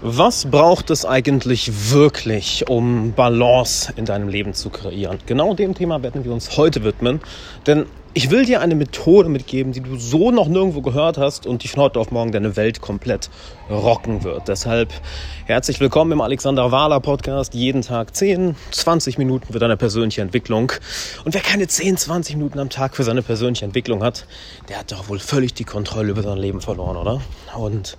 Was braucht es eigentlich wirklich, um Balance in deinem Leben zu kreieren? Genau dem Thema werden wir uns heute widmen, denn ich will dir eine Methode mitgeben, die du so noch nirgendwo gehört hast und die von heute auf morgen deine Welt komplett rocken wird. Deshalb herzlich willkommen im Alexander Wahler Podcast. Jeden Tag 10, 20 Minuten für deine persönliche Entwicklung. Und wer keine 10, 20 Minuten am Tag für seine persönliche Entwicklung hat, der hat doch wohl völlig die Kontrolle über sein Leben verloren, oder? Und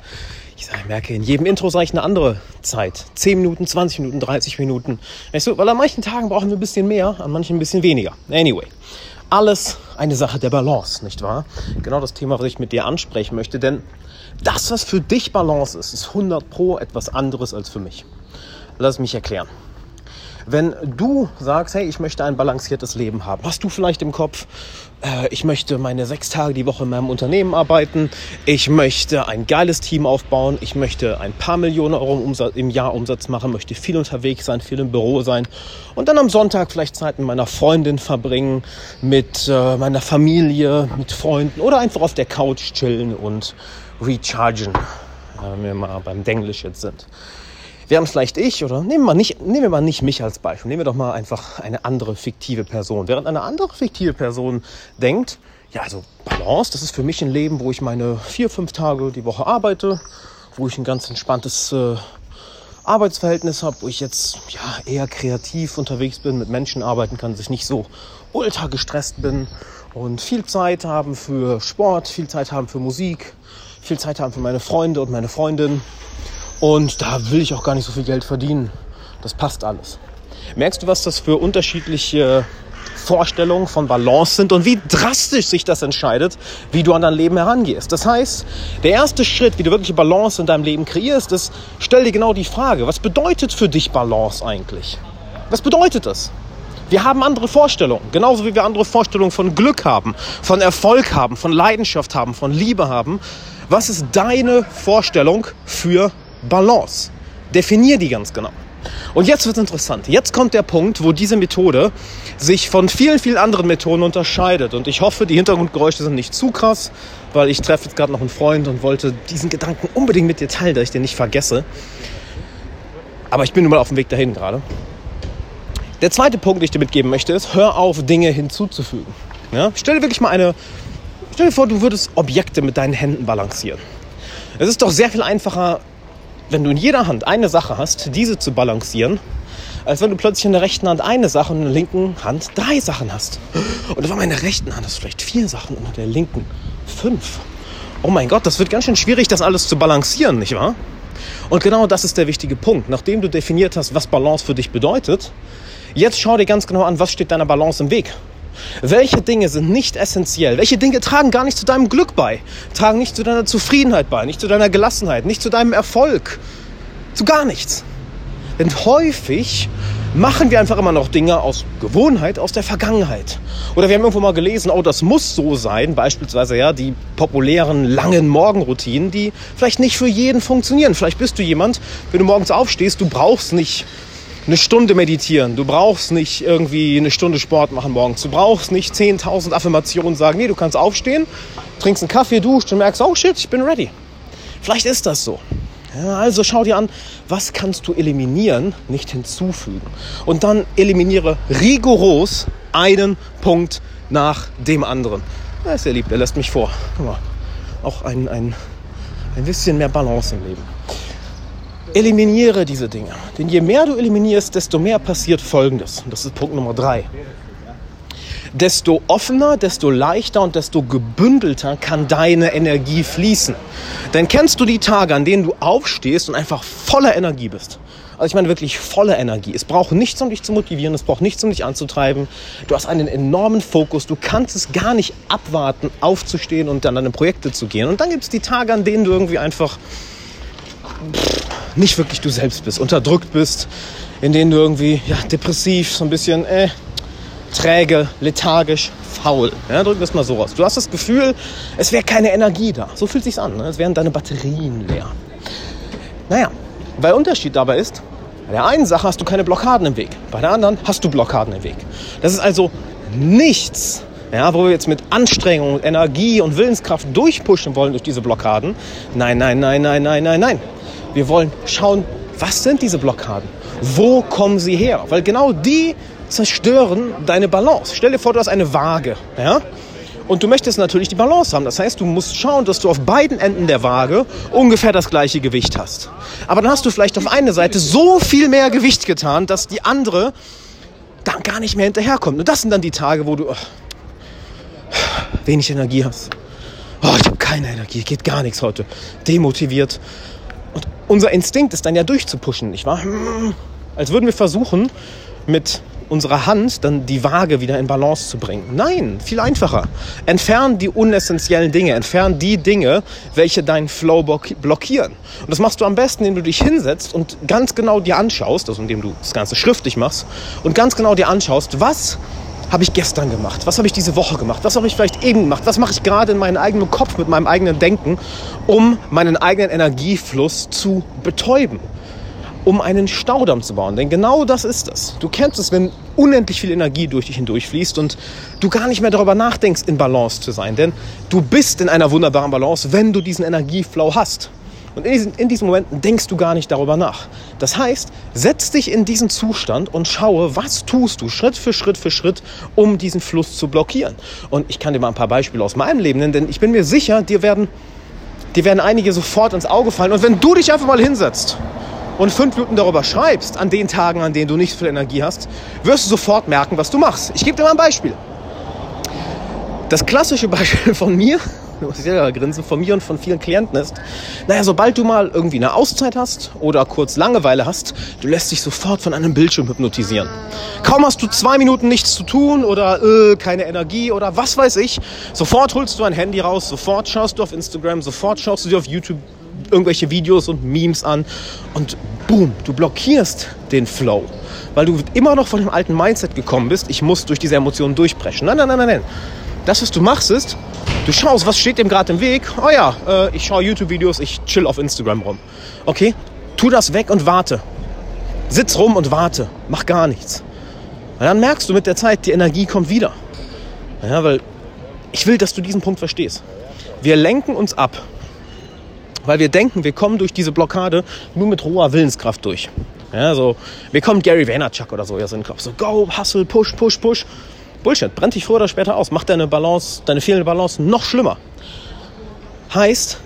ich merke, in jedem Intro sage ich eine andere Zeit. 10 Minuten, 20 Minuten, 30 Minuten. Weißt du, weil an manchen Tagen brauchen wir ein bisschen mehr, an manchen ein bisschen weniger. Anyway, alles eine Sache der Balance, nicht wahr? Genau das Thema, was ich mit dir ansprechen möchte, denn das, was für dich Balance ist, ist 100 pro etwas anderes als für mich. Lass mich erklären. Wenn du sagst, hey, ich möchte ein balanciertes Leben haben, hast du vielleicht im Kopf, äh, ich möchte meine sechs Tage die Woche in meinem Unternehmen arbeiten, ich möchte ein geiles Team aufbauen, ich möchte ein paar Millionen Euro im, Umsatz, im Jahr Umsatz machen, möchte viel unterwegs sein, viel im Büro sein und dann am Sonntag vielleicht Zeit mit meiner Freundin verbringen, mit äh, meiner Familie, mit Freunden oder einfach auf der Couch chillen und rechargen, wenn wir mal beim Denglisch jetzt sind. Während vielleicht ich, oder? Nehmen wir, nicht, nehmen wir mal nicht mich als Beispiel, nehmen wir doch mal einfach eine andere fiktive Person. Während eine andere fiktive Person denkt, ja, also Balance, das ist für mich ein Leben, wo ich meine vier, fünf Tage die Woche arbeite, wo ich ein ganz entspanntes äh, Arbeitsverhältnis habe, wo ich jetzt ja, eher kreativ unterwegs bin, mit Menschen arbeiten kann, dass ich nicht so ultra gestresst bin und viel Zeit haben für Sport, viel Zeit haben für Musik, viel Zeit haben für meine Freunde und meine Freundin und da will ich auch gar nicht so viel Geld verdienen. Das passt alles. Merkst du, was das für unterschiedliche Vorstellungen von Balance sind und wie drastisch sich das entscheidet, wie du an dein Leben herangehst. Das heißt, der erste Schritt, wie du wirkliche Balance in deinem Leben kreierst, ist, stell dir genau die Frage, was bedeutet für dich Balance eigentlich? Was bedeutet das? Wir haben andere Vorstellungen, genauso wie wir andere Vorstellungen von Glück haben, von Erfolg haben, von Leidenschaft haben, von Liebe haben. Was ist deine Vorstellung für Balance. Definier die ganz genau. Und jetzt wird es interessant. Jetzt kommt der Punkt, wo diese Methode sich von vielen, vielen anderen Methoden unterscheidet. Und ich hoffe, die Hintergrundgeräusche sind nicht zu krass, weil ich treffe jetzt gerade noch einen Freund und wollte diesen Gedanken unbedingt mit dir teilen, dass ich den nicht vergesse. Aber ich bin nun mal auf dem Weg dahin gerade. Der zweite Punkt, den ich dir mitgeben möchte, ist, hör auf, Dinge hinzuzufügen. Ja? Stell dir wirklich mal eine, stell dir vor, du würdest Objekte mit deinen Händen balancieren. Es ist doch sehr viel einfacher, wenn du in jeder Hand eine Sache hast, diese zu balancieren, als wenn du plötzlich in der rechten Hand eine Sache und in der linken Hand drei Sachen hast. Und auf in der rechten Hand hast du vielleicht vier Sachen und in der linken fünf. Oh mein Gott, das wird ganz schön schwierig, das alles zu balancieren, nicht wahr? Und genau das ist der wichtige Punkt. Nachdem du definiert hast, was Balance für dich bedeutet, jetzt schau dir ganz genau an, was steht deiner Balance im Weg. Welche Dinge sind nicht essentiell? Welche Dinge tragen gar nicht zu deinem Glück bei? Tragen nicht zu deiner Zufriedenheit bei, nicht zu deiner Gelassenheit, nicht zu deinem Erfolg? Zu gar nichts. Denn häufig machen wir einfach immer noch Dinge aus Gewohnheit, aus der Vergangenheit. Oder wir haben irgendwo mal gelesen, oh, das muss so sein. Beispielsweise ja die populären langen Morgenroutinen, die vielleicht nicht für jeden funktionieren. Vielleicht bist du jemand, wenn du morgens aufstehst, du brauchst nicht eine Stunde meditieren. Du brauchst nicht irgendwie eine Stunde Sport machen morgens. Du brauchst nicht 10.000 Affirmationen sagen. Nee, du kannst aufstehen, trinkst einen Kaffee, duscht und merkst, oh shit, ich bin ready. Vielleicht ist das so. Ja, also schau dir an, was kannst du eliminieren, nicht hinzufügen. Und dann eliminiere rigoros einen Punkt nach dem anderen. Er ist sehr lieb, der lässt mich vor. Auch ein, ein, ein bisschen mehr Balance im Leben. Eliminiere diese Dinge. Denn je mehr du eliminierst, desto mehr passiert Folgendes. Und das ist Punkt Nummer drei. Desto offener, desto leichter und desto gebündelter kann deine Energie fließen. Denn kennst du die Tage, an denen du aufstehst und einfach voller Energie bist? Also ich meine wirklich voller Energie. Es braucht nichts, um dich zu motivieren, es braucht nichts, um dich anzutreiben. Du hast einen enormen Fokus, du kannst es gar nicht abwarten, aufzustehen und dann deine Projekte zu gehen. Und dann gibt es die Tage, an denen du irgendwie einfach nicht wirklich du selbst bist, unterdrückt bist, in denen du irgendwie ja, depressiv, so ein bisschen äh, träge, lethargisch, faul. Ja, drücken wir es mal so aus. Du hast das Gefühl, es wäre keine Energie da. So fühlt es sich an. Ne? Es wären deine Batterien leer. Naja, weil Unterschied dabei ist, bei der einen Sache hast du keine Blockaden im Weg, bei der anderen hast du Blockaden im Weg. Das ist also nichts, ja, wo wir jetzt mit Anstrengung, Energie und Willenskraft durchpushen wollen durch diese Blockaden. Nein, nein, nein, nein, nein, nein, nein. Wir wollen schauen, was sind diese Blockaden? Wo kommen sie her? Weil genau die zerstören deine Balance. Stell dir vor, du hast eine Waage. Ja? Und du möchtest natürlich die Balance haben. Das heißt, du musst schauen, dass du auf beiden Enden der Waage ungefähr das gleiche Gewicht hast. Aber dann hast du vielleicht auf eine Seite so viel mehr Gewicht getan, dass die andere dann gar nicht mehr hinterherkommt. Und das sind dann die Tage, wo du oh, wenig Energie hast. Oh, ich habe keine Energie, geht gar nichts heute. Demotiviert. Unser Instinkt ist dann ja durchzupushen, nicht wahr? Als würden wir versuchen, mit unserer Hand dann die Waage wieder in Balance zu bringen. Nein, viel einfacher. Entfern die unessentiellen Dinge, entfern die Dinge, welche deinen Flow blockieren. Und das machst du am besten, indem du dich hinsetzt und ganz genau dir anschaust, also indem du das Ganze schriftlich machst und ganz genau dir anschaust, was habe ich gestern gemacht? Was habe ich diese Woche gemacht? Was habe ich vielleicht eben gemacht? Was mache ich gerade in meinem eigenen Kopf mit meinem eigenen Denken, um meinen eigenen Energiefluss zu betäuben? um einen Staudamm zu bauen. Denn genau das ist es. Du kennst es, wenn unendlich viel Energie durch dich hindurchfließt und du gar nicht mehr darüber nachdenkst, in Balance zu sein. Denn du bist in einer wunderbaren Balance, wenn du diesen Energieflow hast. Und in diesen, in diesen Momenten denkst du gar nicht darüber nach. Das heißt, setz dich in diesen Zustand und schaue, was tust du Schritt für Schritt für Schritt, um diesen Fluss zu blockieren. Und ich kann dir mal ein paar Beispiele aus meinem Leben nennen, denn ich bin mir sicher, dir werden, dir werden einige sofort ins Auge fallen. Und wenn du dich einfach mal hinsetzt und fünf Minuten darüber schreibst, an den Tagen, an denen du nicht viel Energie hast, wirst du sofort merken, was du machst. Ich gebe dir mal ein Beispiel. Das klassische Beispiel von mir, du musst selber grinsen, von mir und von vielen Klienten ist, naja, sobald du mal irgendwie eine Auszeit hast oder kurz Langeweile hast, du lässt dich sofort von einem Bildschirm hypnotisieren. Kaum hast du zwei Minuten nichts zu tun oder äh, keine Energie oder was weiß ich, sofort holst du ein Handy raus, sofort schaust du auf Instagram, sofort schaust du dir auf YouTube irgendwelche Videos und Memes an und boom, du blockierst den Flow, weil du immer noch von dem alten Mindset gekommen bist, ich muss durch diese Emotionen durchbrechen. Nein, nein, nein, nein, nein. Das, was du machst, ist, du schaust, was steht dem gerade im Weg. Oh ja, äh, ich schaue YouTube-Videos, ich chill auf Instagram rum. Okay, tu das weg und warte. Sitz rum und warte. Mach gar nichts. Und dann merkst du mit der Zeit, die Energie kommt wieder. Ja, weil ich will, dass du diesen Punkt verstehst. Wir lenken uns ab weil wir denken, wir kommen durch diese Blockade nur mit roher Willenskraft durch. Ja, so, wir kommen Gary Vaynerchuk oder so ja, so in den Kopf. So, go, hustle, push, push, push. Bullshit, brennt dich früher oder später aus. Macht deine Balance, deine fehlende Balance noch schlimmer. Heißt,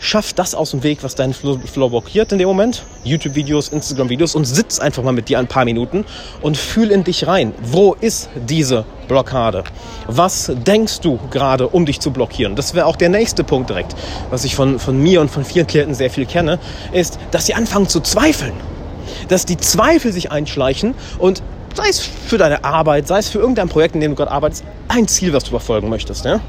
schaff das aus dem Weg, was deinen Flow blockiert in dem Moment. YouTube-Videos, Instagram-Videos und sitz einfach mal mit dir ein paar Minuten und fühl in dich rein. Wo ist diese Blockade? Was denkst du gerade, um dich zu blockieren? Das wäre auch der nächste Punkt direkt, was ich von, von mir und von vielen Klienten sehr viel kenne, ist, dass sie anfangen zu zweifeln. Dass die Zweifel sich einschleichen und sei es für deine Arbeit, sei es für irgendein Projekt, in dem du gerade arbeitest, ein Ziel, was du verfolgen möchtest. Ja?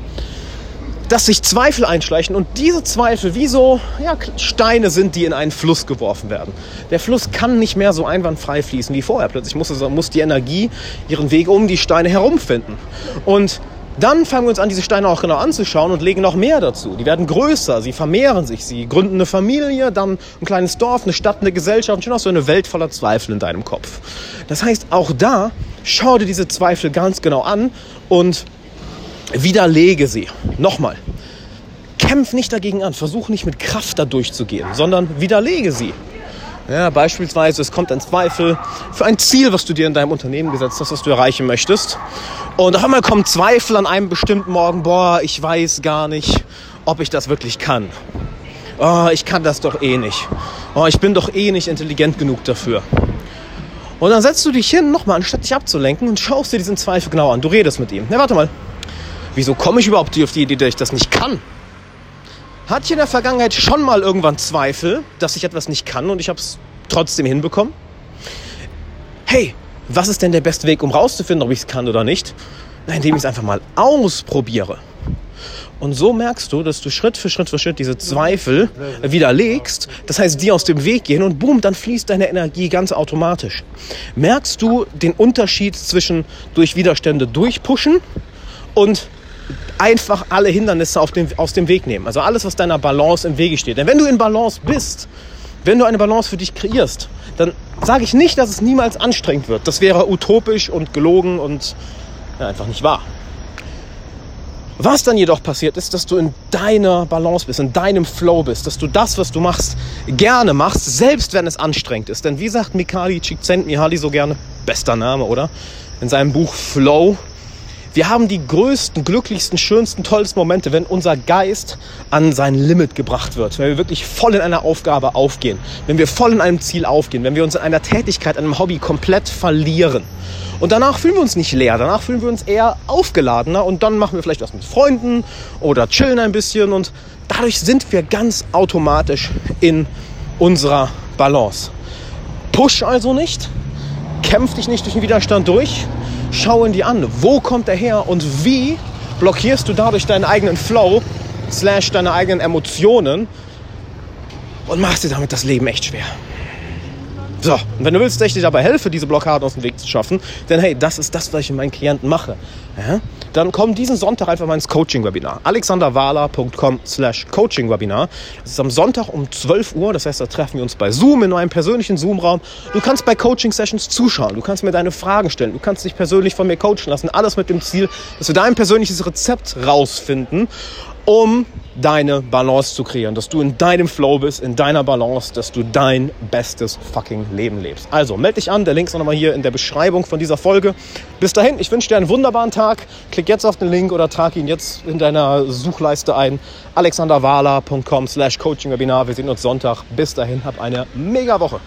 dass sich Zweifel einschleichen und diese Zweifel wie so ja, Steine sind, die in einen Fluss geworfen werden. Der Fluss kann nicht mehr so einwandfrei fließen wie vorher. Plötzlich muss, es, muss die Energie ihren Weg um die Steine herumfinden. Und dann fangen wir uns an, diese Steine auch genau anzuschauen und legen noch mehr dazu. Die werden größer, sie vermehren sich, sie gründen eine Familie, dann ein kleines Dorf, eine Stadt, eine Gesellschaft und schon auch so eine Welt voller Zweifel in deinem Kopf. Das heißt, auch da schau dir diese Zweifel ganz genau an und widerlege sie. Nochmal, kämpf nicht dagegen an, versuch nicht mit Kraft da durchzugehen, sondern widerlege sie. Ja, beispielsweise, es kommt ein Zweifel für ein Ziel, was du dir in deinem Unternehmen gesetzt hast, was du erreichen möchtest. Und auf einmal kommt Zweifel an einem bestimmten Morgen, boah, ich weiß gar nicht, ob ich das wirklich kann. Oh, ich kann das doch eh nicht. Oh, ich bin doch eh nicht intelligent genug dafür. Und dann setzt du dich hin, nochmal, anstatt dich abzulenken und schaust dir diesen Zweifel genau an. Du redest mit ihm. Na, warte mal wieso komme ich überhaupt auf die Idee, dass ich das nicht kann? Hatte ich in der Vergangenheit schon mal irgendwann Zweifel, dass ich etwas nicht kann und ich habe es trotzdem hinbekommen? Hey, was ist denn der beste Weg, um rauszufinden, ob ich es kann oder nicht? Na, indem ich es einfach mal ausprobiere. Und so merkst du, dass du Schritt für Schritt für Schritt diese Zweifel widerlegst. Das heißt, die aus dem Weg gehen und boom, dann fließt deine Energie ganz automatisch. Merkst du den Unterschied zwischen durch Widerstände durchpushen und einfach alle Hindernisse auf dem, aus dem Weg nehmen. Also alles, was deiner Balance im Wege steht. Denn wenn du in Balance bist, wenn du eine Balance für dich kreierst, dann sage ich nicht, dass es niemals anstrengend wird. Das wäre utopisch und gelogen und ja, einfach nicht wahr. Was dann jedoch passiert ist, dass du in deiner Balance bist, in deinem Flow bist, dass du das, was du machst, gerne machst, selbst wenn es anstrengend ist. Denn wie sagt Mikali Csikszentmihalyi so gerne, bester Name, oder? In seinem Buch Flow, wir haben die größten, glücklichsten, schönsten, tollsten Momente, wenn unser Geist an sein Limit gebracht wird, wenn wir wirklich voll in einer Aufgabe aufgehen, wenn wir voll in einem Ziel aufgehen, wenn wir uns in einer Tätigkeit, einem Hobby komplett verlieren. Und danach fühlen wir uns nicht leer, danach fühlen wir uns eher aufgeladener. Und dann machen wir vielleicht was mit Freunden oder chillen ein bisschen. Und dadurch sind wir ganz automatisch in unserer Balance. Push also nicht, kämpf dich nicht durch den Widerstand durch, schau ihn dir an. Wo kommt er her und wie blockierst du dadurch deinen eigenen Flow, slash deine eigenen Emotionen und machst dir damit das Leben echt schwer. So, und wenn du willst, dass ich dir dabei helfe, diese Blockaden aus dem Weg zu schaffen, denn hey, das ist das, was ich mit meinen Klienten mache. Ja? Dann komm diesen Sonntag einfach mal ins Coaching-Webinar. alexanderwahler.com slash Coaching-Webinar. Das ist am Sonntag um 12 Uhr, das heißt, da treffen wir uns bei Zoom in einem persönlichen Zoom-Raum. Du kannst bei Coaching-Sessions zuschauen, du kannst mir deine Fragen stellen, du kannst dich persönlich von mir coachen lassen. Alles mit dem Ziel, dass wir dein persönliches Rezept rausfinden um deine Balance zu kreieren, dass du in deinem Flow bist, in deiner Balance, dass du dein bestes fucking Leben lebst. Also melde dich an, der Link ist nochmal hier in der Beschreibung von dieser Folge. Bis dahin, ich wünsche dir einen wunderbaren Tag. Klick jetzt auf den Link oder trag ihn jetzt in deiner Suchleiste ein. alexanderwala.com slash coachingwebinar. Wir sehen uns Sonntag. Bis dahin, hab eine mega Woche.